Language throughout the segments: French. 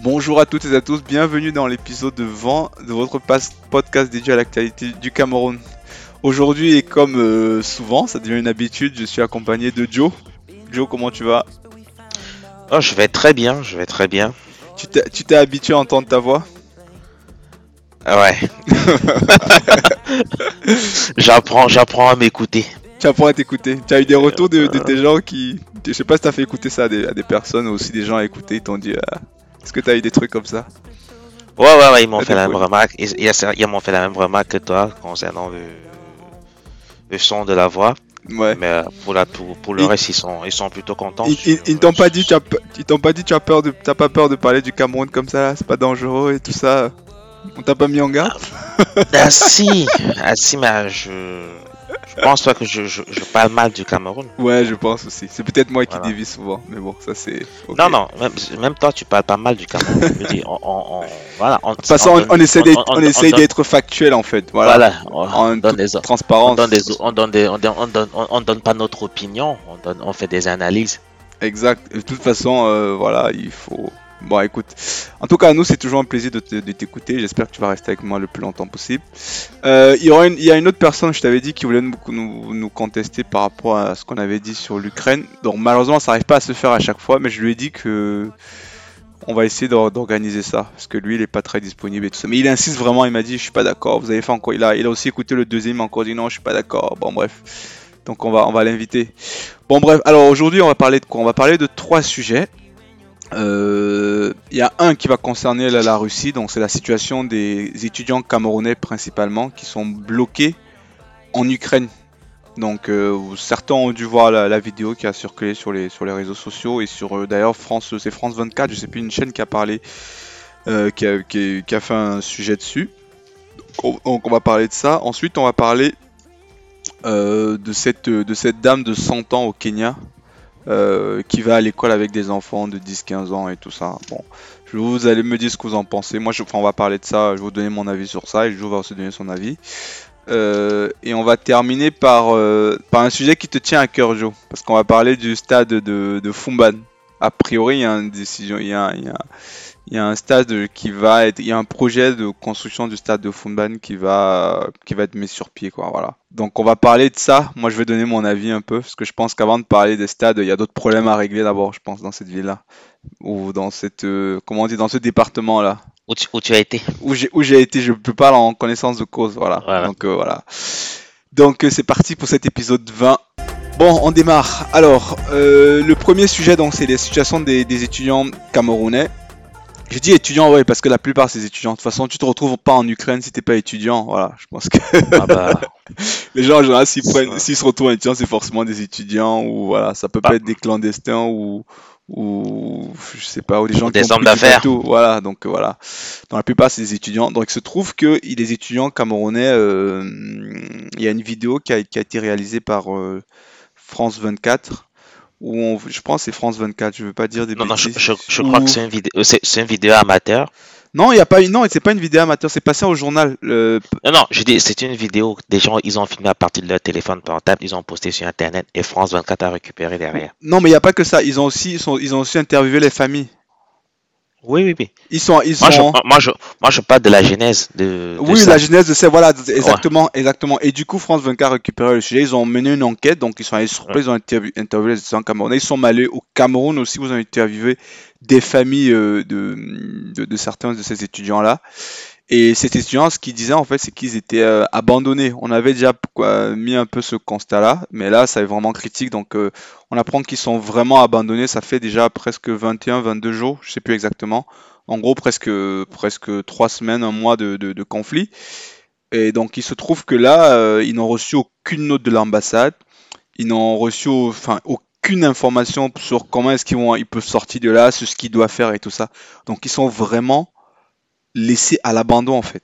Bonjour à toutes et à tous, bienvenue dans l'épisode de 20 de votre podcast dédié à l'actualité du Cameroun. Aujourd'hui et comme euh, souvent, ça devient une habitude, je suis accompagné de Joe. Joe, comment tu vas? Oh, je vais très bien, je vais très bien. Tu t'es tu t'es habitué à entendre ta voix? Ah Ouais. j'apprends, j'apprends à m'écouter. Tu apprends à t'écouter. Tu as eu des retours de, de tes gens qui... Je sais pas si t'as fait écouter ça à des, à des personnes ou aussi des gens à écouter, ils t'ont dit... ah, Est-ce que t'as eu des trucs comme ça? Ouais, ouais, ouais, ils m'ont fait la même remarque. Ils, m'ont fait la même remarque que toi concernant le, le son de la voix. Ouais. Mais euh, pour, la, pour, pour le Ils- reste, ils sont, ils sont plutôt contents. Ils, t'ont pas dit, tu as, pe- ils t'ont pas dit, tu as peur de, t'as pas peur de parler du Cameroun comme ça, c'est pas dangereux et tout ça? On t'a pas mis en garde? Ah si, ah si, mais je, je pense pas que je, je, je parle mal du Cameroun. Ouais, je pense aussi. C'est peut-être moi qui Voilà. dévie souvent, mais bon, ça c'est. Non, non, même, même toi, tu parles pas mal du Cameroun. Je veux dire, on, on- on- voilà, on, De toute façon, on, essaie d'être, factuel en fait. Voilà. Voilà, on, donne des, on transparence. donne des, on donne des, on donne, on donne, on- on donne pas notre opinion, on donne, on fait des analyses. Exact. De toute façon, euh, voilà, il faut. Bon, écoute. En tout cas, nous, c'est toujours un plaisir de te- de t'écouter. J'espère que tu vas rester avec moi le plus longtemps possible. Euh, il, y a une autre personne, je t'avais dit, qui voulait nous, contester par rapport à ce qu'on avait dit sur l'Ukraine. Donc, malheureusement, ça n'arrive pas à se faire à chaque fois, mais je lui ai dit que. On va essayer d'or- d'organiser ça parce que lui il est pas très disponible et tout ça. Mais il insiste vraiment. Il m'a dit je suis pas d'accord. Vous avez fait encore. Il a, il a aussi écouté le deuxième. Encore dit non je suis pas d'accord. Bon bref. Donc on va on va l'inviter. Bon bref, alors aujourd'hui on va parler de quoi? On va parler de trois sujets. Euh, Il y a un qui va concerner la, Russie, donc c'est la situation des étudiants camerounais principalement qui sont bloqués en Ukraine. Donc euh, certains ont dû voir la, vidéo qui a circulé sur les, sur les réseaux sociaux et sur euh, d'ailleurs France, c'est France 24, je sais plus une chaîne qui a parlé, euh, qui, a, fait un sujet dessus. Donc on, donc, on va parler de ça. Ensuite on va parler euh, de, cette, de cette dame de 100 ans au Kenya euh, qui va à l'école avec des enfants de 10-15 ans et tout ça. Bon, je vous allez me dire ce que vous en pensez. Moi, je, enfin, on va parler de ça. Je vais vous donner mon avis sur ça et je vais aussi donner son avis. Euh, et on va terminer par, euh, par un sujet qui te tient à cœur, Joe, parce qu'on va parler du stade de, de Fumban. A priori, il y a une décision, il y a, il y a- il y a un stade qui va être, il y a un projet de construction du stade de Fumban qui va, qui va être mis sur pied, quoi. Voilà. Donc, on va parler de ça. Moi, je vais donner mon avis un peu, parce que je pense qu'avant de parler des stades, il y a d'autres problèmes à régler d'abord, je pense, dans cette ville-là, ou dans cette, euh, comment on dit, dans ce département-là Où tu, où tu as été où j'ai où j'ai été, je peux parler en connaissance de cause, voilà. Voilà. Donc euh, voilà. Donc euh, c'est parti pour cet épisode 20. Bon, on démarre. Alors, euh, le premier sujet, donc, c'est les situations des, des étudiants camerounais. Je dis étudiants, ouais, parce que la plupart c'est étudiants. De toute façon, tu te retrouves pas en Ukraine si t'es pas étudiant. Voilà, je pense que ah bah, les gens en général, s'ils prennent, s'ils se retrouvent en étudiant, c'est forcément des étudiants ou voilà, ça peut Bah. pas être des clandestins ou ou je sais pas, ou des gens Des qui ont hommes d'affaires. Voilà, donc voilà. Dans la plupart, c'est des étudiants. Donc il se trouve que les étudiants camerounais, euh, il y a une vidéo qui a, qui a été réalisée par euh, France 24 où on, je pense que c'est France 24. Je veux pas dire des non, non, je, crois que c'est une vidéo, c'est, c'est une vidéo amateur. Non, il y a pas, une- non, c'est pas une vidéo amateur. C'est passé au journal. Non, non, je dis, c'est une vidéo. Des gens, ils ont filmé à partir de leur téléphone portable, ils ont posté sur Internet et France 24 a récupéré derrière. Non, mais il y a pas que ça. Ils ont aussi, ils, sont- ils ont aussi interviewé les familles. Oui, oui, oui. Ils sont, ils Moi, je, moi, je, moi, je parle de la genèse de, de Oui, ça. la genèse de ça, voilà, exactement, exactement. Et du coup, France 24 a récupéré le sujet. Ils ont mené une enquête, donc ils sont allés sur place, ils ont interview- interviewé les étudiants camerounais. Ils sont allés au Cameroun aussi, vous ont interviewé des familles euh, de, de, de certains de ces étudiants-là. Et ces étudiants, ce qu'ils disaient en fait, c'est qu'ils étaient euh, abandonnés. On avait déjà mis un peu ce constat-là, mais là, ça est vraiment critique. Donc, euh, on apprend qu'ils sont vraiment abandonnés. Ça fait déjà presque 21, 22 jours, je sais plus exactement. En gros, presque, presque trois semaines, un mois de, conflit. Et donc, il se trouve que là, euh, ils n'ont reçu aucune note de l'ambassade. Ils n'ont reçu enfin, aucune information sur comment est-ce qu'ils ils peuvent sortir de là, ce qu'ils doivent faire et tout ça. Donc, ils sont vraiment laissés à l'abandon, en fait.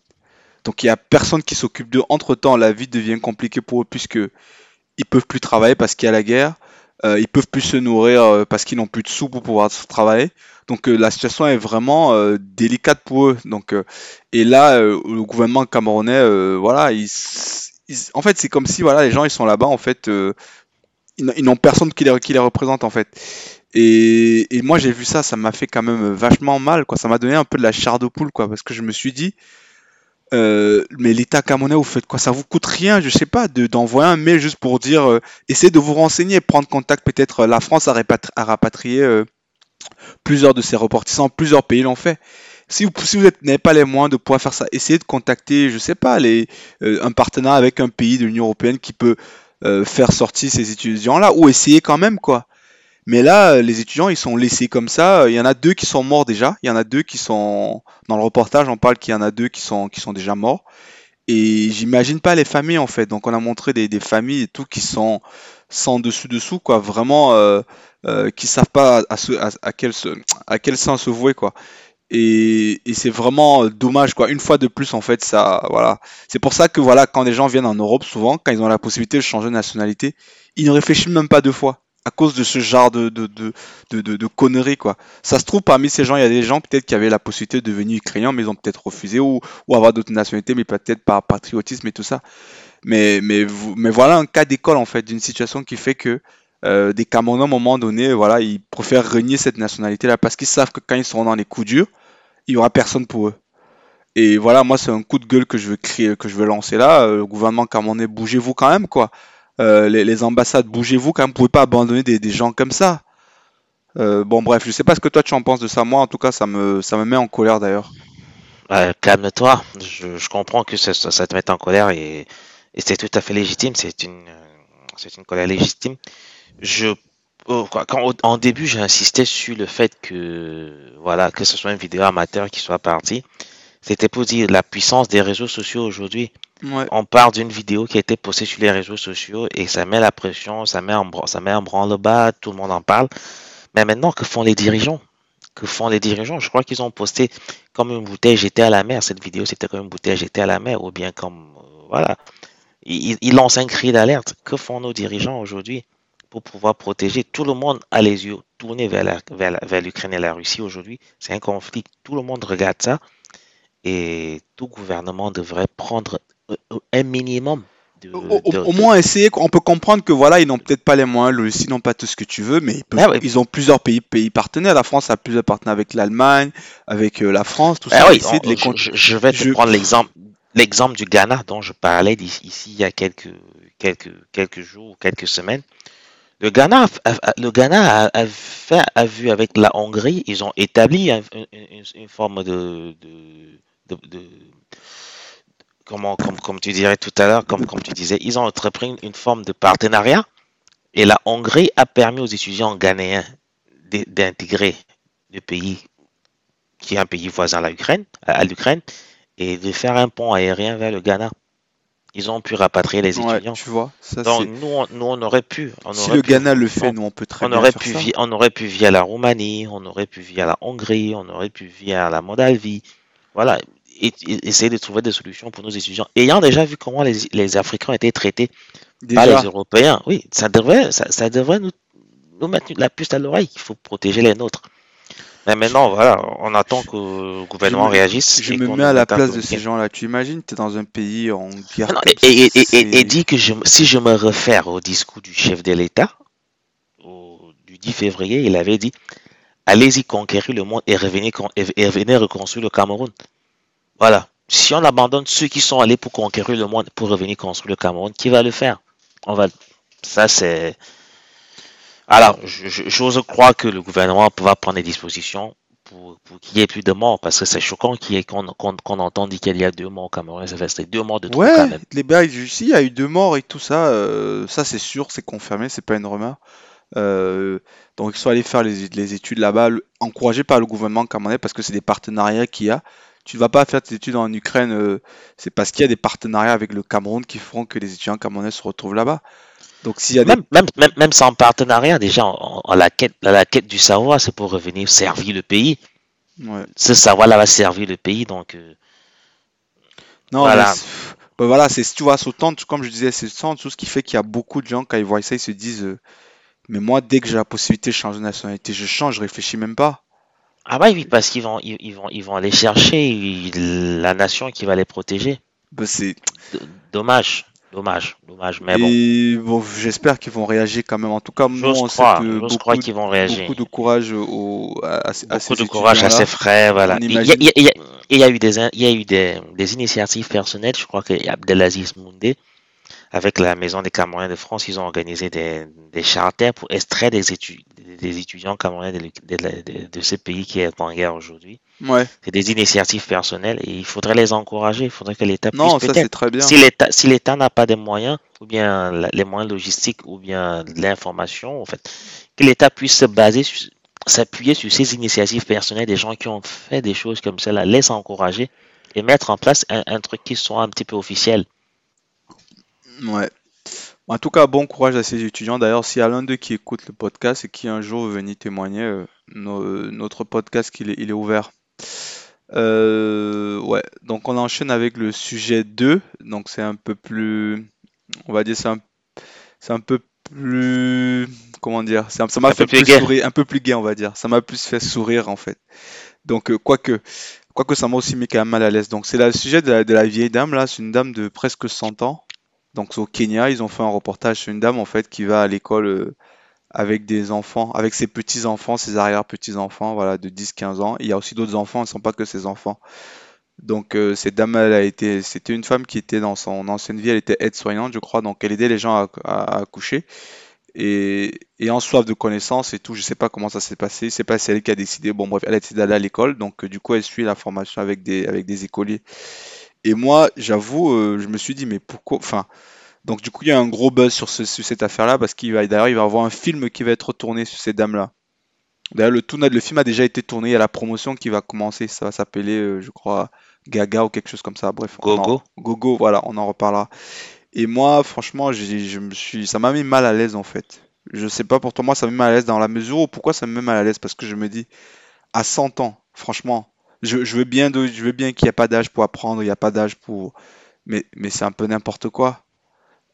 Donc, il n'y a personne qui s'occupe d'eux. Entre-temps, la vie devient compliquée pour eux puisque ils peuvent plus travailler parce qu'il y a la guerre. Euh, ils peuvent plus se nourrir euh, parce qu'ils n'ont plus de sous pour pouvoir travailler. Donc euh, la situation est vraiment euh, délicate pour eux. Donc et là, le gouvernement camerounais, voilà, en fait, c'est comme si voilà, les gens ils sont là-bas, en fait, ils n'ont personne qui les, qui les représente en fait. Et, moi j'ai vu ça, ça m'a fait quand même vachement mal, quoi. Ça m'a donné un peu de la chair de poule, quoi, parce que je me suis dit, euh, mais l'État camerounais, vous faites quoi? Ça vous coûte rien, je sais pas, de d'envoyer un mail juste pour dire, euh, essayez de vous renseigner, prendre contact. Peut-être euh, la France a, rapatrié plusieurs de ses ressortissants, plusieurs pays l'ont fait. Si vous, si vous n'avez pas les moyens de pouvoir faire ça, essayez de contacter, je sais pas, les, un partenaire avec un pays de l'Union européenne qui peut faire sortir ces étudiants-là, ou essayer quand même, quoi. Mais là, euh, les étudiants, ils sont laissés comme ça. Il y en a deux qui sont morts déjà. Il y en a deux qui sont... Dans le reportage, on parle qu'il y en a deux qui sont, qui sont déjà morts. Et j'imagine pas les familles, en fait. Donc, on a montré des, des familles et tout qui sont sans dessus-dessous, quoi. Vraiment, euh, euh, qui savent pas à, ce, à, quel, à quel sens se vouer, quoi. Et, et c'est vraiment dommage, quoi. Une fois de plus, en fait, ça, voilà. C'est pour ça que, voilà, quand les gens viennent en Europe, souvent, quand ils ont la possibilité de changer de nationalité, ils ne réfléchissent même pas deux fois. À cause de ce genre de, de, de, de, conneries, quoi. Ça se trouve, parmi ces gens, il y a des gens peut-être qui avaient la possibilité de devenir ukrainiens, mais ils ont peut-être refusé, ou, ou avoir d'autres nationalités, mais peut-être par patriotisme et tout ça. Mais, mais, mais voilà un cas d'école, en fait, d'une situation qui fait que euh, des Camerounais, à un moment donné, voilà, ils préfèrent renier cette nationalité-là parce qu'ils savent que quand ils seront dans les coups durs, il y aura personne pour eux. Et voilà, moi, c'est un coup de gueule que je veux créer, que je veux lancer là. Euh, le gouvernement camerounais, bougez-vous quand même, quoi. Euh, les, ambassades, bougez-vous quand même. Vous pouvez pas abandonner des, gens comme ça. Euh, bon, bref, je sais pas ce que toi tu en penses de ça. Moi, en tout cas, ça me, ça me met en colère d'ailleurs. Euh, calme-toi. Je, comprends que ça, te mette en colère et, c'est tout à fait légitime. C'est une, une colère légitime. Je, oh, quand, en début, j'ai insisté sur le fait que, voilà, que ce soit une vidéo amateur qui soit partie. C'était pour dire la puissance des réseaux sociaux aujourd'hui. On part d'une vidéo qui a été postée sur les réseaux sociaux et ça met la pression, ça met en, ça met en branle-bas, tout le monde en parle. Mais maintenant, que font les dirigeants? Que font les dirigeants? Je crois qu'ils ont posté comme une bouteille jetée à la mer. Cette vidéo, c'était comme une bouteille jetée à la mer ou bien comme, euh, voilà. Ils, lancent un cri d'alerte. Que font nos dirigeants aujourd'hui pour pouvoir protéger? Tout le monde a les yeux tournés vers la, vers l'Ukraine et la Russie aujourd'hui? C'est un conflit. Tout le monde regarde ça et tout gouvernement devrait prendre un minimum de, Au, de- moins essayer, on peut comprendre que voilà, ils n'ont peut-être pas les moyens, le Russie n'ont pas tout ce que tu veux, mais ils, peuvent- Ah ils ont plusieurs pays, pays partenaires. La France a plusieurs partenaires avec l'Allemagne, avec euh, la France, tout Ah ça. oui, essayer de on- les je, vais te je- prendre l'exemple, l'exemple du Ghana dont je parlais ici il y a quelques, quelques, quelques jours ou quelques semaines. Le Ghana, le Ghana a, a fait, a vu avec la Hongrie, ils ont établi un- une, une- une forme de, de, de- de- comment, comme, comme tu dirais tout à l'heure, comme, comme tu disais, ils ont entrepris une, forme de partenariat et la Hongrie a permis aux étudiants ghanéens d'intégrer le pays qui est un pays voisin à l'Ukraine, et de faire un pont aérien vers le Ghana. Ils ont pu rapatrier les Ouais, étudiants. tu vois, ça Donc nous, on, nous, on aurait pu, on Si aurait le pu, Ghana le fait, on, nous on peut très on bien aurait faire pu ça. via, on aurait pu via la Roumanie, on aurait pu via la Hongrie, on aurait pu via la Moldavie. Voilà, et, et- essayer de trouver des solutions pour nos étudiants. Ayant déjà vu comment les, les Africains été traités par les Européens, oui, ça devrait, ça, ça devrait nous, nous mettre la puce à l'oreille. Il faut protéger les nôtres. Mais maintenant, voilà, on attend que le je gouvernement me, réagisse je me mets à la place de ces gens-là. Tu imagines, tu es dans un pays en guerre Non, comme et, et, ça, et, et, et c'est. dit que je, si je me réfère au discours du chef de l'État, du 10 février, il avait dit Allez-y conquérir le monde et revenez, et revenez reconstruire le Cameroun. Voilà. Si on abandonne ceux qui sont allés pour conquérir le monde pour revenir construire le Cameroun, qui va le faire? On va. Ça, c'est. Alors, j'ose croire que le gouvernement va prendre des dispositions pour, pour qu'il y ait plus de morts, parce que c'est choquant qu'on qu'on entende dire qu'il y a deux morts au Cameroun. Ça fait deux morts de trop quand Ouais, même. les ici, il y a eu deux morts et tout ça. euh, ça, c'est sûr, c'est confirmé, c'est pas une rumeur. Euh, donc, ils sont allés faire les, les études là-bas, encouragés par le gouvernement camerounais, parce que c'est des partenariats qu'il y a. Tu ne vas pas faire tes études en Ukraine, euh, c'est parce qu'il y a des partenariats avec le Cameroun qui feront que les étudiants camerounais se retrouvent là-bas. Donc, s'il y a des... Même, même, même, même sans partenariat, déjà, en, en la quête, la, la quête du savoir, c'est pour revenir servir le pays. Ouais. Ce savoir-là va servir le pays, donc euh, Non, voilà. bah voilà, c'est, tu vois, autant, comme je disais, c'est autant tout ce qui fait qu'il y a beaucoup de gens, quand ils voient ça, ils se disent, euh, mais moi, dès que j'ai la possibilité de changer de nationalité, je change, je réfléchis même pas. Ah bah oui, parce qu'ils vont, ils, ils vont, ils vont aller chercher ils- la nation qui va les protéger. Bah, c'est, Dommage. Dommage, dommage, mais bon. Et bon, j'espère qu'ils vont réagir quand même. En tout cas, J'ose on sait croire, que beaucoup, qu'ils vont réagir. beaucoup de courage au, à, à ces- à Beaucoup de courage à ses frères, voilà. Il y a, imagine. y y y eu des, il y a eu des, des initiatives personnelles. Je crois que Abdelaziz Moundé, avec la Maison des Camerounais de France, ils ont organisé des, des charters pour extraire des, étu- des étudiants camerounais de, de, de- de ce pays qui est en guerre aujourd'hui. Ouais. C'est des initiatives personnelles et il faudrait les encourager. Il faudrait que l'État puisse Non, ça peut-être c'est très bien. si l'État si n'a pas de moyens, ou bien la- les moyens logistiques, ou bien l'information, en fait, que l'État puisse se baser, sur- s'appuyer sur ces initiatives personnelles des gens qui ont fait des choses comme cela, laisse encourager et mettre en place un, un truc qui soit un petit peu officiel. Ouais. En tout cas, bon courage à ces étudiants. D'ailleurs, s'il y a l'un d'eux qui écoute le podcast et qui un jour veut venir témoigner, euh, no- notre podcast, il est, il est ouvert. Euh, ouais, donc on enchaîne avec le sujet 2. Donc c'est un peu plus, on va dire, c'est un, c'est un peu plus, comment dire, ça ça m'a Un fait plus sourire, un peu plus gai, on va dire. Ça m'a plus fait sourire en fait. Donc euh, quoique, quoique ça m'a aussi mis quand même mal à l'aise. Donc c'est le sujet de la, de la vieille dame là, c'est une dame de presque 100 ans. Donc au Kenya, ils ont fait un reportage sur une dame en fait qui va à l'école euh, avec des enfants, avec ses petits-enfants, ses arrière-petits-enfants, voilà, de 10-15 ans. Il y a aussi d'autres enfants, ne sont pas que ses enfants. Donc euh, cette dame, elle a été, c'était une femme qui était dans son ancienne vie, elle était aide-soignante, je crois, donc elle aidait les gens à, à- à accoucher. Et, en soif de connaissances et tout, je sais pas comment ça s'est passé, c'est pas c'est elle qui a décidé, bon bref, elle a décidé d'aller à l'école, donc euh, du coup elle suit la formation avec des, avec des écoliers. Et moi, j'avoue, euh, je me suis dit, mais pourquoi, enfin, donc du coup il y a un gros buzz sur, ce- sur cette affaire-là, parce qu'il va, d'ailleurs il va y avoir un film qui va être tourné sur cette dame-là. D'ailleurs, le, tourna- le film a déjà été tourné, il y a la promotion qui va commencer, ça va s'appeler, euh, je crois, Gaga ou quelque chose comme ça. Bref, en- Gogo. Gogo, voilà, on en reparlera. Et moi, franchement, je me suis, ça m'a mis mal à l'aise en fait. Je sais pas pour toi, moi ça m'a mis mal à l'aise dans la mesure où pourquoi ça me met mal à l'aise? Parce que je me dis, à 100 ans, franchement, je, veux bien, je veux bien qu'il n'y ait pas d'âge pour apprendre, il n'y a pas d'âge pour. Mais, c'est un peu n'importe quoi.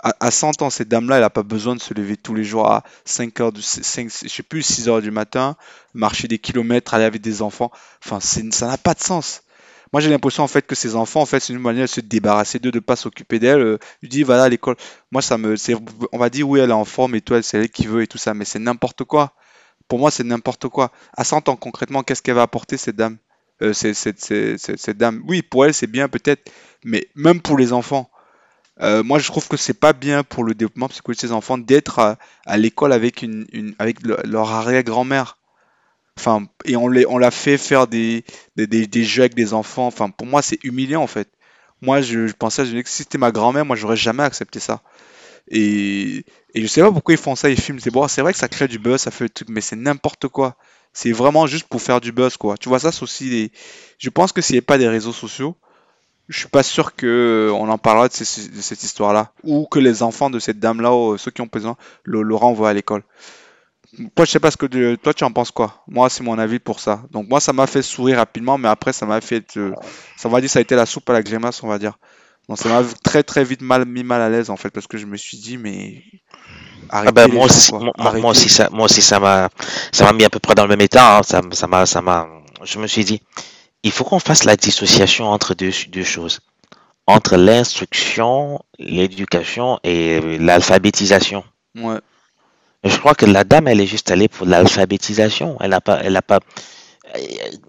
À, à 100 ans, cette dame-là, elle n'a pas besoin de se lever tous les jours à 5 heures, du, 5, je sais plus, 6 heures du matin, marcher des kilomètres, aller avec des enfants. Enfin, ça n'a pas de sens. Moi, j'ai l'impression en fait que ces enfants, en fait, c'est une manière de se débarrasser d'eux, de pas s'occuper d'elle. Dis, va à l'école. Moi, ça me, on va dire, oui, elle est en forme et elle, c'est elle qui veut et tout ça, mais c'est n'importe quoi. Pour moi, c'est n'importe quoi. À 100 ans, concrètement, qu'est-ce qu'elle va apporter, cette dame? Euh, cette dame. Oui, pour elle, c'est bien peut-être, mais même pour les enfants. Euh, moi, je trouve que c'est pas bien pour le développement psychologique de ces enfants d'être à, l'école avec une, avec le- leur arrière-grand-mère. Enfin, et on les, on l'a fait faire des, des, des- jeux avec des enfants. Enfin, pour moi, c'est humiliant en fait. Moi, je, pensais, je que si c'était ma grand-mère, moi, j'aurais jamais accepté ça. Et, je sais pas pourquoi ils font ça, ils filment. C'est bon, c'est vrai que ça crée du buzz, ça fait le truc, mais c'est n'importe quoi. C'est vraiment juste pour faire du buzz, quoi. Tu vois, ça, c'est aussi des... Je pense que s'il n'y avait pas des réseaux sociaux, je suis pas sûr que on en parlera de, cette histoire-là. Ou que les enfants de cette dame-là, ou ceux qui ont besoin, le, le renvoient à l'école. Toi, je sais pas ce que tu- toi tu en penses quoi? Moi, c'est mon avis pour ça. Donc moi, ça m'a fait sourire rapidement, mais après, ça m'a fait, euh, ça va dire, ça a été la soupe à la grimace, on va dire. Donc ça m'a très très vite mal mis mal à l'aise en fait, parce que je me suis dit, mais Ah ben, moi gens, aussi, moi, moi- aussi ça, moi aussi ça m'a, ça m'a mis à peu près dans le même état. hein. Ça, m'a, ça m'a, je me suis dit, il faut qu'on fasse la dissociation entre deux, deux choses, entre l'instruction, l'éducation et l'alphabétisation. Ouais, Je crois que la dame, elle est juste allée pour l'alphabétisation. Elle a pas, elle a pas. Euh,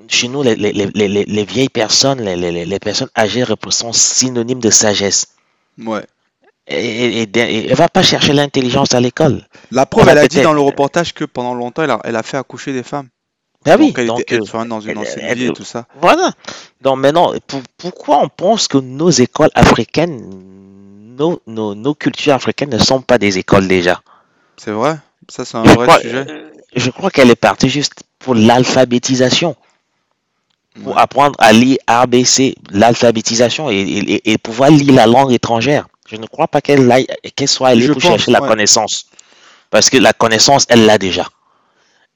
Chez nous, les, les, les, les- les vieilles personnes, les, les, les personnes âgées sont synonymes de sagesse. ouais. Et, et, elle va pas chercher l'intelligence à l'école. La preuve, elle a dit dans le reportage que pendant longtemps, elle a, elle a fait accoucher des femmes. Ah oui, Donc elle donc était euh, dans une ancienne elle- vie et tout ça. voilà. Donc maintenant, pour- pourquoi on pense que nos écoles africaines, nos, nos, nos cultures africaines ne sont pas des écoles déjà? C'est vrai? Ça, c'est un Je vrai crois, sujet. euh, je crois qu'elle est partie juste pour l'alphabétisation. pour Ouais. apprendre à lire ABC, l'alphabétisation et, et- et pouvoir lire la langue étrangère. Je ne crois pas qu'elle qu'elle soit allée Je pour pense, chercher la connaissance. Parce que la connaissance, elle l'a déjà.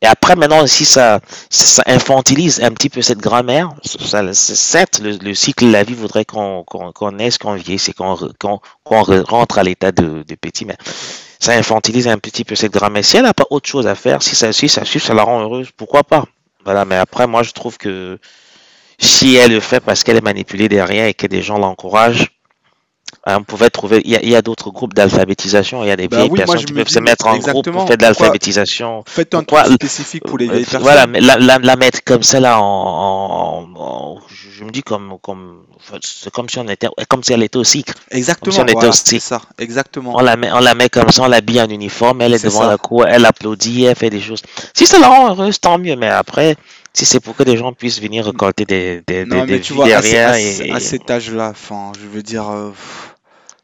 Et après, maintenant, si ça, ça infantilise un petit peu cette grammaire, ça, certes, le, le cycle de la vie voudrait qu'on qu'on qu'on naisse, qu'on vieillisse et qu'on re- rentre à l'état de, de petit, mais ça infantilise un petit peu cette grammaire. Si elle n'a pas autre chose à faire, si ça, si ça suffit, ça la rend heureuse, pourquoi pas? Voilà, mais après, moi, je trouve que si elle le fait parce qu'elle est manipulée derrière et que des gens l'encouragent, on pouvait trouver, il y a, d'autres groupes d'alphabétisation, il y a des Bah vieilles oui, personnes qui peuvent se mettre en groupe pour faire de l'alphabétisation. Faites un truc spécifique pour les Euh, vieilles personnes. Voilà, mais la, la, la mettre comme ça là, en, en- en- je me dis comme, comme, c'est comme si on était, comme si elle était au cycle. Exactement, si on était voilà, c'est ça, exactement. On la met, on la met comme ça, on l'habille en uniforme, elle est devant ça. la cour, elle applaudit, elle fait des choses. Si ça la rend heureuse, tant mieux, mais après, si c'est pour que des gens puissent venir récolter des, des, Non, des, mais des tu vois, derrière à et, à cet âge-là, enfin, je veux dire, euh,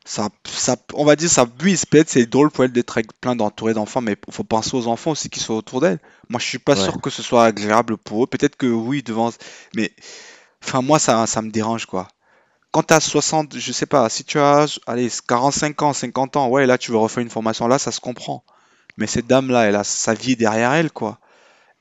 ça, ça, on va dire, ça, oui, c'est peut-être c'est drôle pour elle d'être plein d'entourés d'enfants, mais faut penser aux enfants aussi qui sont autour d'elle. Moi, je suis pas Ouais. sûr que ce soit agréable pour eux. Peut-être que oui, devant, mais, enfin, moi, ça, ça me dérange, quoi. Quand tu as 60, je sais pas, si tu as, allez, 45 ans, 50 ans, ouais, là, tu veux refaire une formation là, ça se comprend. Mais cette dame-là, elle a sa vie derrière elle, quoi.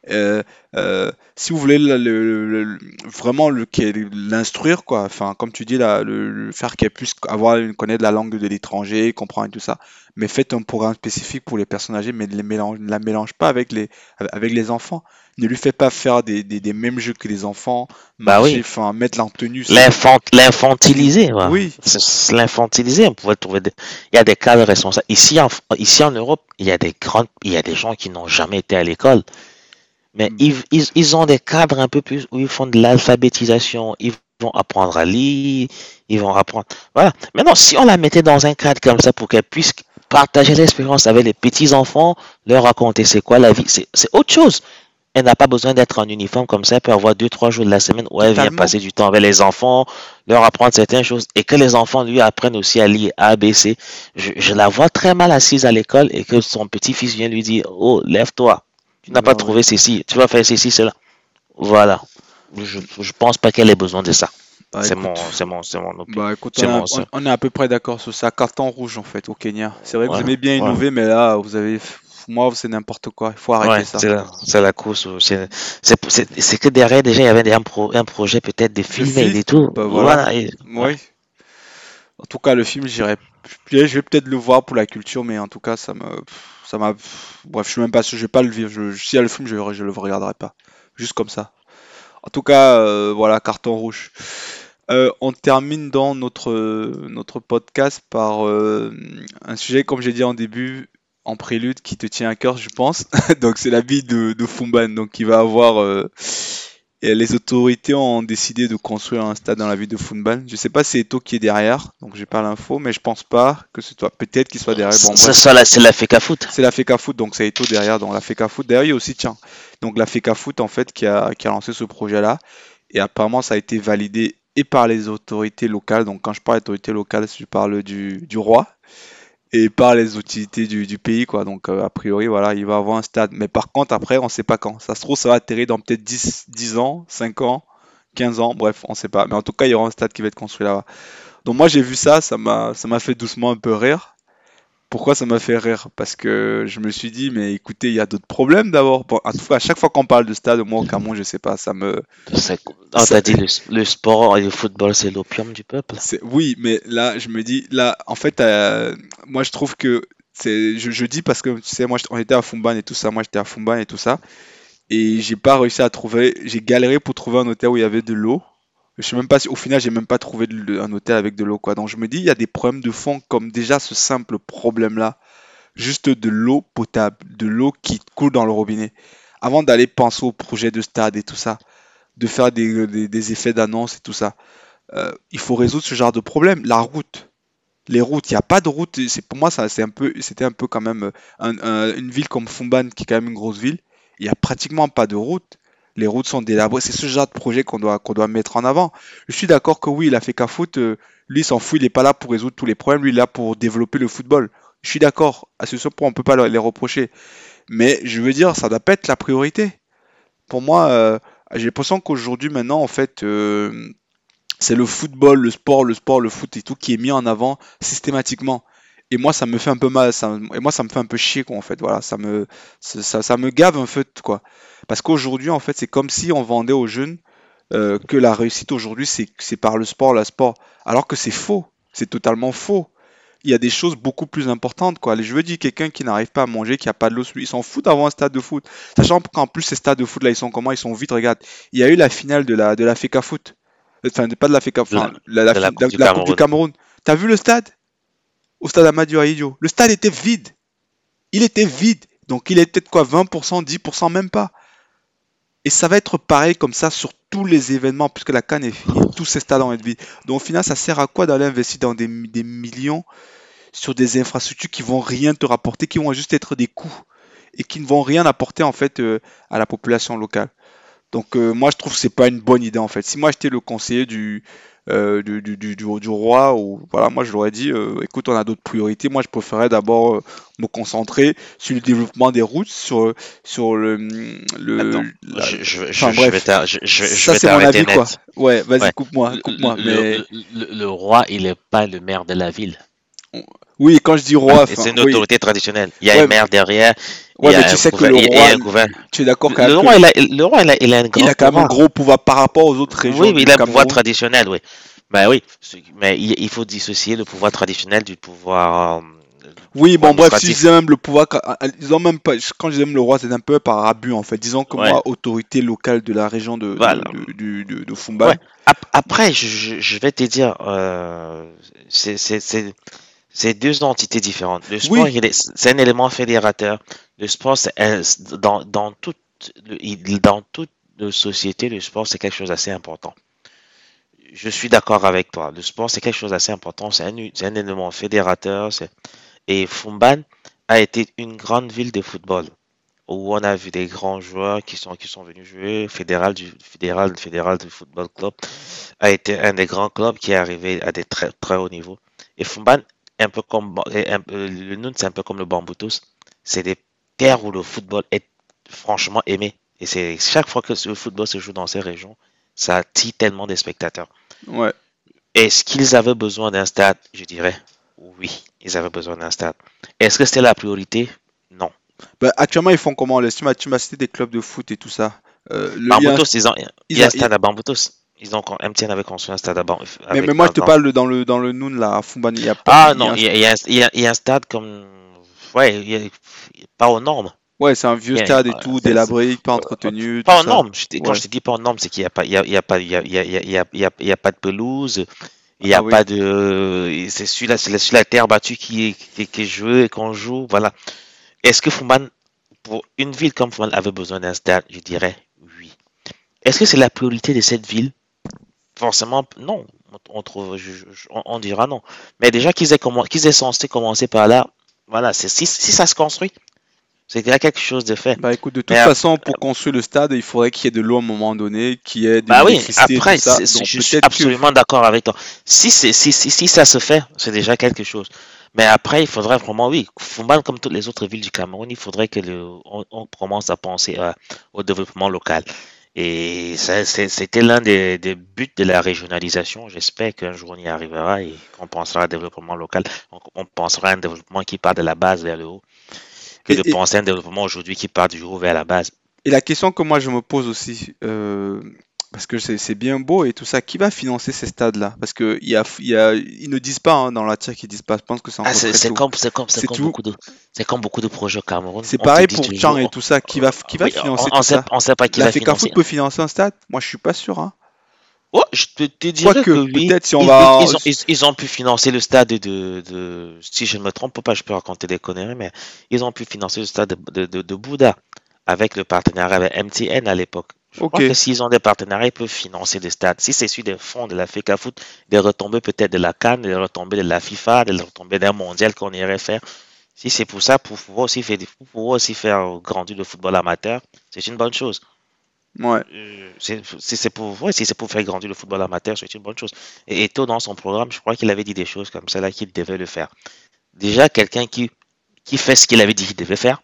Euh, euh, si vous voulez le- le- le- le- vraiment l'instruire, quoi, enfin, comme tu dis, là, le, faire qu'elle puisse avoir connaître la langue de l'étranger, comprendre et tout ça, mais faites un programme spécifique pour les personnes âgées, mais ne, les mélange, ne la mélange pas avec les, avec les enfants. Ne lui faites pas faire des, des, des mêmes jeux que les enfants, Bah oui. marcher, enfin, mettre la tenue. l'infantiliser. Oui, L'infantiliser, on pouvait trouver des... Il y a des cadres responsables. Ici en, ici en Europe, il y a des grandes, il y a des gens qui n'ont jamais été à l'école. Mais Mm. ils, ils, ils ont des cadres un peu plus où ils font de l'alphabétisation, ils vont apprendre à lire, ils vont apprendre. Voilà. Maintenant, si on la mettait dans un cadre comme ça pour qu'elle puisse partager l'expérience avec les petits-enfants, leur raconter c'est quoi la vie, c'est autre chose. Elle n'a pas besoin d'être en uniforme comme ça, elle peut avoir deux, trois jours de la semaine où elle vient passer du temps avec les enfants, leur apprendre certaines choses et que les enfants lui apprennent aussi à lire A, B, C. Je, je la vois très mal assise à l'école et que son petit-fils vient lui dire Oh, lève-toi, tu n'as pas trouvé ceci, tu vas faire ceci, cela. Voilà. Je, je pense pas qu'elle ait besoin de ça. Bah, c'est mon, c'est mon, c'est mon opinion. Bah écoute, on, est à peu près d'accord sur ça. Carton rouge en fait au Kenya. C'est vrai que vous aimez bien ouais. innover, mais là vous avez, moi c'est n'importe quoi. Il faut arrêter Ouais, ça. c'est la, c'est la course. C'est, que derrière, déjà, il y avait un, pro- un projet peut-être de filmer film, et tout. bah voilà. Voilà. et- Oui. En tout cas, le film, j'irai, je je vais peut-être le voir pour la culture, mais en tout cas, ça me, ça m'a, bref, je suis même pas sûr, je vais pas le vivre. Je, si y a le film, je, je le regarderai pas, juste comme ça. En tout cas, euh, voilà, carton rouge. Euh, on termine dans notre, notre podcast par euh, un sujet, comme j'ai dit en début, en prélude, qui te tient à cœur, je pense. Donc, c'est la vie de, de Fumban, donc qui va avoir. Et les autorités ont décidé de construire un stade dans la ville de Funban. Je sais pas si c'est Eto qui est derrière, donc j'ai pas l'info, mais je pense pas que ce soit. Peut-être qu'il soit derrière. Bon, C'est ça, la FECA Foot. C'est la FECA Foot, donc c'est Eto derrière. Donc la FECA Foot, d'ailleurs, il y a aussi, tiens, donc la FECA Foot, en fait, qui a, qui a lancé ce projet-là. Et apparemment, ça a été validé et par les autorités locales. Donc quand je parle d'autorités locales, je parle du, du roi et par les autorités du, du pays, quoi. Donc euh, a priori, voilà, il va avoir un stade. Mais par contre, après, on sait pas quand. Ça se trouve, ça va atterrir dans peut-être 10, 10 ans, 5 ans, 15 ans, bref, on sait pas. Mais en tout cas, il y aura un stade qui va être construit là-bas. Donc moi, j'ai vu ça, ça m'a, ça m'a fait doucement un peu rire. Pourquoi ça m'a fait rire? Parce que je me suis dit, mais écoutez, il y a d'autres problèmes d'abord. Bon, en tout cas, à chaque fois qu'on parle de stade, moi au Cameroun, je sais pas, ça me. C'est- On Ça- t'a dit le, le sport et le football, c'est l'opium du peuple? Oui, mais là, je me dis, là, en fait, euh, moi je trouve que je, je dis parce que tu sais, moi, on était à Fumban et tout ça, moi j'étais à Fumban et tout ça, et j'ai pas réussi à trouver, j'ai galéré pour trouver un hôtel où il y avait de l'eau. Je sais même pas au final, j'ai même pas trouvé un hôtel avec de l'eau, quoi. Donc je me dis, il y a des problèmes de fond comme déjà ce simple problème-là, juste de l'eau potable, de l'eau qui coule dans le robinet, avant d'aller penser au projet de stade et tout ça, de faire des, des effets d'annonce et tout ça. Euh, il faut résoudre ce genre de problème. La route, les routes, il n'y a pas de route. Pour moi, c'est un peu, c'était un peu quand même euh, un- un- une ville comme Fumban, qui est quand même une grosse ville. Il n'y a pratiquement pas de route. Les routes sont délabrées. C'est ce genre de projet qu'on doit, doit mettre en avant. Je suis d'accord que oui, il a fait qu'à foot. euh, lui, il s'en fout. Il n'est pas là pour résoudre tous les problèmes. Lui, il est là pour développer le football. Je suis d'accord. À ce point, on peut pas le- les reprocher. Mais je veux dire, ça doit pas être la priorité. Pour moi, euh, j'ai l'impression qu'aujourd'hui, maintenant, en fait, euh, c'est le football, le sport, le sport, le foot et tout qui est mis en avant systématiquement. Et moi, ça me fait un peu mal, et moi, ça me fait un peu chier, quoi, en fait. Voilà, ça me, ça, ça- me gave un peu, quoi. Parce qu'aujourd'hui, en fait, c'est comme si on vendait aux jeunes euh, que la réussite aujourd'hui, c'est, par le sport, le sport. Alors que c'est faux. C'est totalement faux. Il y a des choses beaucoup plus importantes, quoi. Je veux dire, quelqu'un qui n'arrive pas à manger, qui a pas de l'eau, il s'en fout d'avoir un stade de foot. Sachant qu'en plus, ces stades de foot, là, ils sont comment? Ils sont vides, regarde. Il y a eu la finale de la, de la FECA Foot. Enfin, pas de la FECA, enfin, la, la la Coupe du la Cameroun. T'as vu le stade? Au stade Amadou Ahidjo. Le stade était vide. Il était vide. Donc il est peut-être quoi? 20%, 10%, même pas. Et ça va être pareil comme ça sur tous les événements, puisque la canne est finie, tous ces stades vont être. Donc au final, ça sert à quoi d'aller investir dans des, des millions sur des infrastructures qui vont rien te rapporter, qui vont juste être des coûts et qui ne vont rien apporter en fait euh, à la population locale? Donc euh, moi je trouve que c'est pas une bonne idée en fait. Si moi j'étais le conseiller du, euh, du, du, du, du roi, ou voilà, moi je leur ai dit, euh, écoute, on a d'autres priorités. Moi je préférais d'abord euh, me concentrer sur le développement des routes, sur, sur le. le Attends, la- je, enfin, je bref. je- je- je ça vais t'arrêter net. quoi. Ouais, vas-y Ouais. coupe-moi, Le, le- Mais le- le- le roi, il n'est pas le maire de la ville. Oui, quand je dis roi, enfin, c'est une oui, autorité traditionnelle. Il y a Ouais, un maire derrière, il ouais, y a mais tu sais que le il il roi, tu es d'accord Le, roi, il a, le roi, il a, il a un il grand a quand même un gros pouvoir par rapport aux autres régions Oui, mais il a un pouvoir traditionnel, oui. Ben oui, mais il, il faut dissocier le pouvoir traditionnel du pouvoir, euh, Oui, bon, bref, si disais même le pouvoir, ils ont même pas, quand je disais même le roi, c'est un peu par abus en fait. Disons que Ouais. moi, autorité locale de la région de, Voilà. de, de, de- de Fumban, Ouais. Ap- Après, je vais te dire, euh, c'est c'est- deux entités différentes. Le sport, Oui. c'est un élément fédérateur. Le sport, dans, dans toute, dans toute nos sociétés, le sport, c'est quelque chose d'assez important. Je suis d'accord avec toi. Le sport, c'est quelque chose d'assez important. C'est un, élément fédérateur. Et Fumban a été une grande ville de football où on a vu des grands joueurs qui sont, qui sont venus jouer. Fédéral du, fédéral, fédéral du football club a été un des grands clubs qui est arrivé à des très, très hauts niveaux. Et Fumban, un peu comme un peu- le Noun, c'est un peu comme le Bamboutos. C'est des terres où le football est franchement aimé. Et c'est chaque fois que le football se joue dans ces régions, ça attire tellement de spectateurs. ouais. Est-ce qu'ils avaient besoin d'un stade? Je dirais oui, ils avaient besoin d'un stade. Est-ce que c'était la priorité? Non. Bah, actuellement, ils font comment? Tu m'as cité des clubs de foot et tout ça. Euh, le, il y a un- Bamboutos, ils ont, il ils y a ont- un stade à Bamboutos. Ils ont, MTN avait construit un stade à mais, mais moi, je te parle dans le, dans le Noun, là, à Fumban, il y a pas. Ah non, il y a, y un- il y a- il y a un stade comme. Ouais, il a- pas aux normes. Ouais, c'est un vieux a- stade et tout, délabré, pas entretenu, Pas aux normes. Quand je te dis pas aux normes, c'est qu'il n'y a pas, il y a, il y a pas, il y a, il y a, il y a, il y a, il y a- il y a pas de pelouse. Il n'y a Ah oui. pas de. C'est sur la, c'est la- sur la terre battue qui est, qui, qui est jouée et qu'on joue. Voilà. Est-ce que Fumban, pour une ville comme Fumban, avait besoin d'un stade Je dirais oui. Est-ce que c'est la priorité de cette ville Forcément, non. On, trouve, je- je- on, on dira non. Mais déjà qu'ils aient, commen- qu'ils aient censé commencer par là, voilà, c'est si, si ça se construit, c'est qu'il y a quelque chose de fait. Bah écoute, de toute Mais, euh, façon, pour construire le stade, il faudrait qu'il y ait de l'eau à un moment donné, qu'il y ait de Bah oui, après, tout ça. c'est- c'est- Donc je suis que absolument d'accord avec toi. Si, c'est, si, si, si ça se fait, c'est déjà quelque chose. Mais après, il faudrait vraiment, oui, Fumban, comme toutes les autres villes du Cameroun, il faudrait que le, on, on commence à penser au développement local. Et c'était l'un des, des buts de la régionalisation. J'espère qu'un jour on y arrivera et qu'on pensera à un développement local. On, on pensera à un développement qui part de la base vers le haut, que Et- de et- penser à un développement aujourd'hui qui part du haut vers la base. Et la question que moi je me pose aussi, euh, parce que c'est bien beau et tout ça, qui va financer ces stades-là? Parce que il y a, il y a, ils ne disent pas hein, dans la tir qu'ils disent pas. Je pense que c'est Ah, c'est comme, comme, comme beaucoup de, comme beaucoup de projets au Cameroun. C'est pareil pour Tchang et tout ça. Qui va, qui va Oui, financer on, on tout sait, ça? on sait pas qui La va financer. peut financer un stade? Moi, je suis pas sûr. Hein. Oh, je te, te dirais Quoique, que oui. peut-être si on Ils, va. ils- ont, ils, ils ont pu financer le stade de, de, si je ne me trompe pas, je peux raconter des conneries, mais ils ont pu financer le stade de, de, de, de Bouddha avec le partenariat avec MTN à l'époque. Je crois que s'ils ont des partenariats, ils peuvent financer des stades. Si c'est sur des fonds de la FECAFOOT, des retombées peut-être de la Cannes, des retombées de la FIFA, des retombées d'un mondial qu'on irait faire. Si c'est pour ça, pour pouvoir aussi faire, pour pouvoir aussi faire grandir le football amateur, c'est une bonne chose. Ouais. Euh, si c'est pour, ouais, si pour faire grandir le football amateur, c'est une bonne chose. Et Eto, dans son programme, je crois qu'il avait dit des choses comme là qu'il devait le faire. Déjà, quelqu'un qui, qui fait ce qu'il avait dit qu'il devait faire,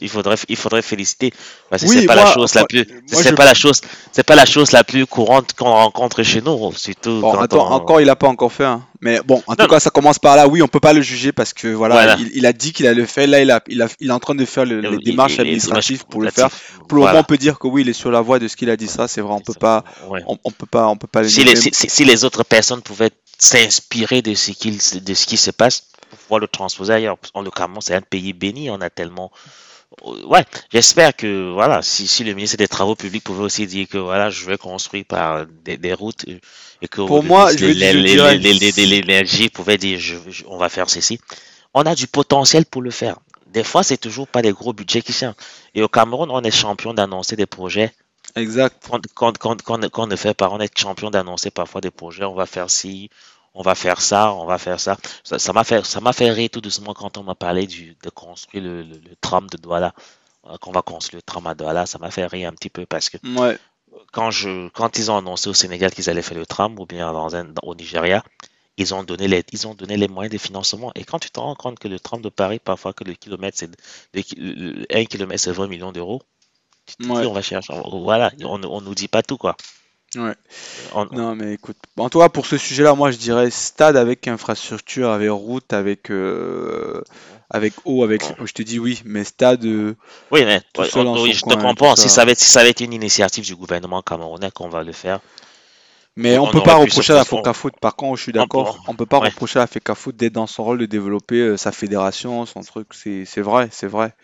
il faudrait, il faudrait féliciter. Parce que Oui, c'est pas moi- la chose la plus, c'est je- pas la chose, c'est pas la chose la plus courante qu'on rencontre chez nous, surtout Bon, quand attends, on- encore, il a pas encore fait. hein. Mais bon, en tout Non. cas, ça commence par là. Oui, on peut pas le juger parce que voilà, Voilà. Il, il a dit qu'il allait le faire. Là, il a, il a, il est en train de faire le- les démarches administratives pour le faire. Pour le voilà. moment, on peut dire que oui, il est sur la voie de ce qu'il a dit. Ça, c'est vrai. On peut pas, Ouais. on, on peut pas, on peut pas le si les, si les autres personnes pouvaient s'inspirer de ce qu'il de ce qui se passe pour pouvoir le transposer ailleurs. En le Cameroun, c'est un pays béni, on a tellement ouais, j'espère que voilà, si, si le ministre des Travaux publics pouvait aussi dire que voilà, je vais construire par des, des routes euh, et que Pour moi, l'énergie pouvait dire je, je- on va faire ceci. On a du potentiel pour le faire. Des fois, c'est toujours pas des gros budgets qui sont. Et au Cameroun, on est champion d'annoncer des projets Exact. ne qu'on ne fait pas. On est champion d'annoncer parfois des projets. On va faire ci, on va faire ça, on va faire ça. Ça m'a fait, ça m'a fait rire tout doucement quand on m'a parlé du, de construire le, le- le tram de Douala. Euh, Qu'on va construire le tram à Douala. Ça m'a fait rire un petit peu parce que Ouais. quand, je, quand ils ont annoncé au Sénégal qu'ils allaient faire le tram ou bien dans un, au Nigeria, ils ont, donné les, ils ont donné les moyens de financement. Et quand tu te rends compte que le tram de Paris, parfois que le kilomètre, c'est le un kilomètre, c'est 20 millions d'euros, tu te dis, Ouais. on va chercher. Voilà, on ne on nous dit pas tout, quoi. Ouais. On- Non, mais écoute, en cas, pour ce sujet-là, moi je dirais stade avec infrastructure, avec route, avec, euh, avec eau, avec. Je te dis oui, mais stade. euh, oui, mais tout seul on- en oui, je te comprends. Si ça. avait, si ça avait été une initiative du gouvernement camerounais qu'on va le faire, Mais on On peut pas reprocher à la FECAFOOT. Par contre, je suis On d'accord, peut- on peut pas ouais. reprocher à la FECAFOOT d'être dans son rôle de développer euh, sa fédération, son truc. C'est c'est vrai, c'est vrai.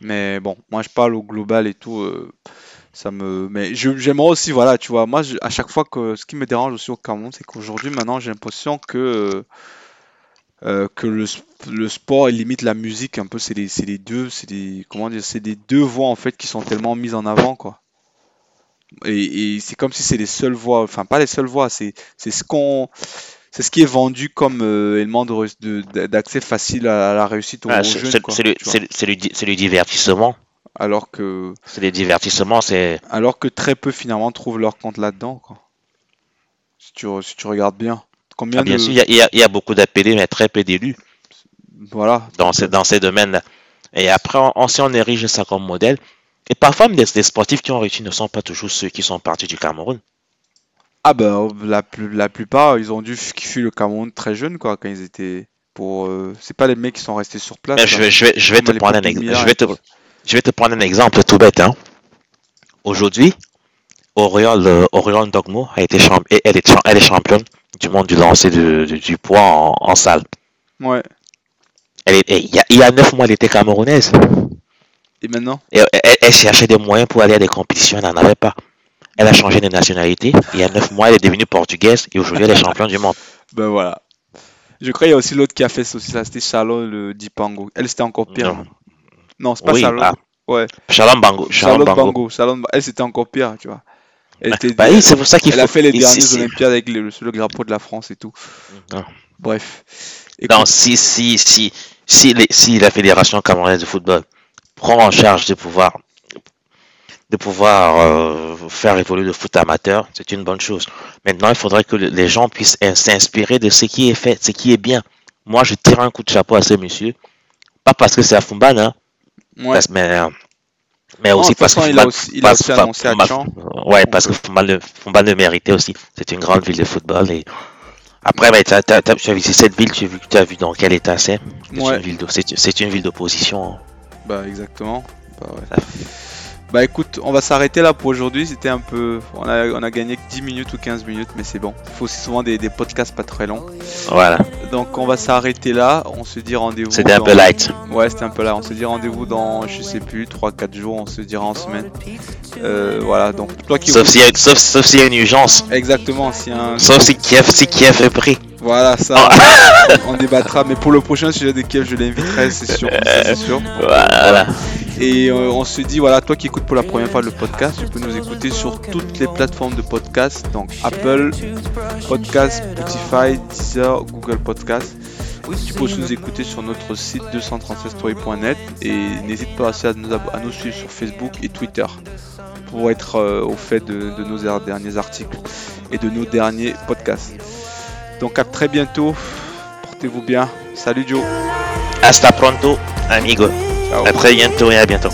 Mais bon, moi je parle au global et tout. Ça me. Mais j'aimerais aussi, voilà, tu vois. Moi, je- à chaque fois que ce qui me dérange aussi au Cameroun, c'est qu'aujourd'hui, maintenant, j'ai l'impression que euh, euh, que le, le sport et limite la musique, un peu, c'est les, les deux, c'est les, comment dire, c'est les deux voies en fait qui sont tellement mises en avant, quoi. Et, et c'est comme si c'est les seules voies, enfin pas les seules voies, c'est c'est ce qu'on, c'est ce qui est vendu comme euh, élément re- de- de- d'accès facile à, la réussite aux, ah, aux jeunes, le, le- c'est le divertissement. Alors que, C'est le divertissement, c'est. alors que très peu finalement trouvent leur compte là-dedans, quoi. Si tu, si tu regardes bien, combien Ah, bien de, sûr, il y a, il y a- il y a beaucoup d'appelés, mais très peu d'élus. voilà, dans ces, dans ces domaines-là. Et après, on, on, si on érige ça comme modèle, et parfois même des, des sportifs qui ont réussi ne sont pas toujours ceux qui sont partis du Cameroun. Ah ben la, la plupart ils ont dû fuir le Cameroun très jeunes quoi quand ils étaient pour euh, c'est pas les mecs qui sont restés sur place je, vais- je vais, je vais te prendre un exemple. Je vais te. Je vais te prendre un exemple tout bête. Hein. Aujourd'hui, Oriol, euh, Oriol Dogmo a été elle, est, elle est championne du monde du lancer de, de- du poids en, en salle. Ouais. Elle est- et il, y a, neuf mois, elle était camerounaise. Et maintenant? Et elle, cherchait des moyens pour aller à des compétitions, elle n'en avait pas. Elle a changé de nationalité. Il y a neuf mois, elle est devenue portugaise et aujourd'hui, elle est championne du monde. Ben voilà. Je crois qu'il y a aussi l'autre qui a fait ça c'était Charlotte le Dipango. Elle c'était encore pire. Non. Non, c'est pas Oui, Charlotte. ah. Ouais. Shalom Bango. Shalom Charlotte Bango. Bango. Charlotte Ba- Elle c'était encore pire, tu vois. Elle était Bah oui, c'est pour ça qu'il elle faut. a fait les si- si- Olympiades avec le, le drapeau de la France et tout. Non. Bref. Non, Écoute, si, si, si, si, les- si la Fédération camerounaise de football prend en charge de pouvoir, de pouvoir euh, faire évoluer le foot amateur, c'est une bonne chose. Maintenant, il faudrait que le- les gens puissent s'inspirer de ce qui est fait, ce qui est bien. Moi, je tire un coup de chapeau à ce monsieur. Pas parce que c'est à Fumban, hein, ouais. parce- mais, euh, mais aussi parce que il a aussi, il a aussi annoncé à. Ouais, parce que Fumban le, Fumban le méritait aussi. C'est une grande ville de football. Et... Après, mais t'as- t'as- t'as- tu as visité cette ville, tu as vu, tu as vu dans quel état c'est? C'est Ouais. une ville d'opposition. Bah exactement. Bah, ouais. Bah écoute, on va s'arrêter là pour aujourd'hui. C'était un peu. On a, on a gagné que 10 minutes ou 15 minutes, mais c'est bon. Il faut aussi souvent des, des podcasts pas très longs. Voilà, Donc on va s'arrêter là. On se dit rendez-vous. c'était un peu light. Ouais, c'était un peu là. On se dit rendez-vous dans, je sais plus, 3-4 jours. On se dira en semaine. Euh, voilà, donc toi qui. Sauf s'il y, sauf, sauf s'il y a une urgence. Exactement, si un. Sauf si Kiev, si Kiev est pris. Voilà, ça. Ah. on débattra. Mais pour le prochain sujet de Kiev, je l'inviterai, c'est sûr. C'est sûr. Voilà. Et euh, on se dit, voilà, toi qui écoutes pour la première fois le podcast, tu peux nous écouter sur toutes les plateformes de podcast, donc Apple Podcast, Spotify, Deezer, Google Podcast. Tu peux aussi nous écouter sur notre site 236story.net et n'hésite pas à nous, suivre sur Facebook et Twitter pour être euh, au fait de, de nos er- derniers articles et de nos derniers podcasts. Donc à très bientôt, portez-vous bien. Salut Joe, Hasta pronto, amigo. Après, il vient à bientôt.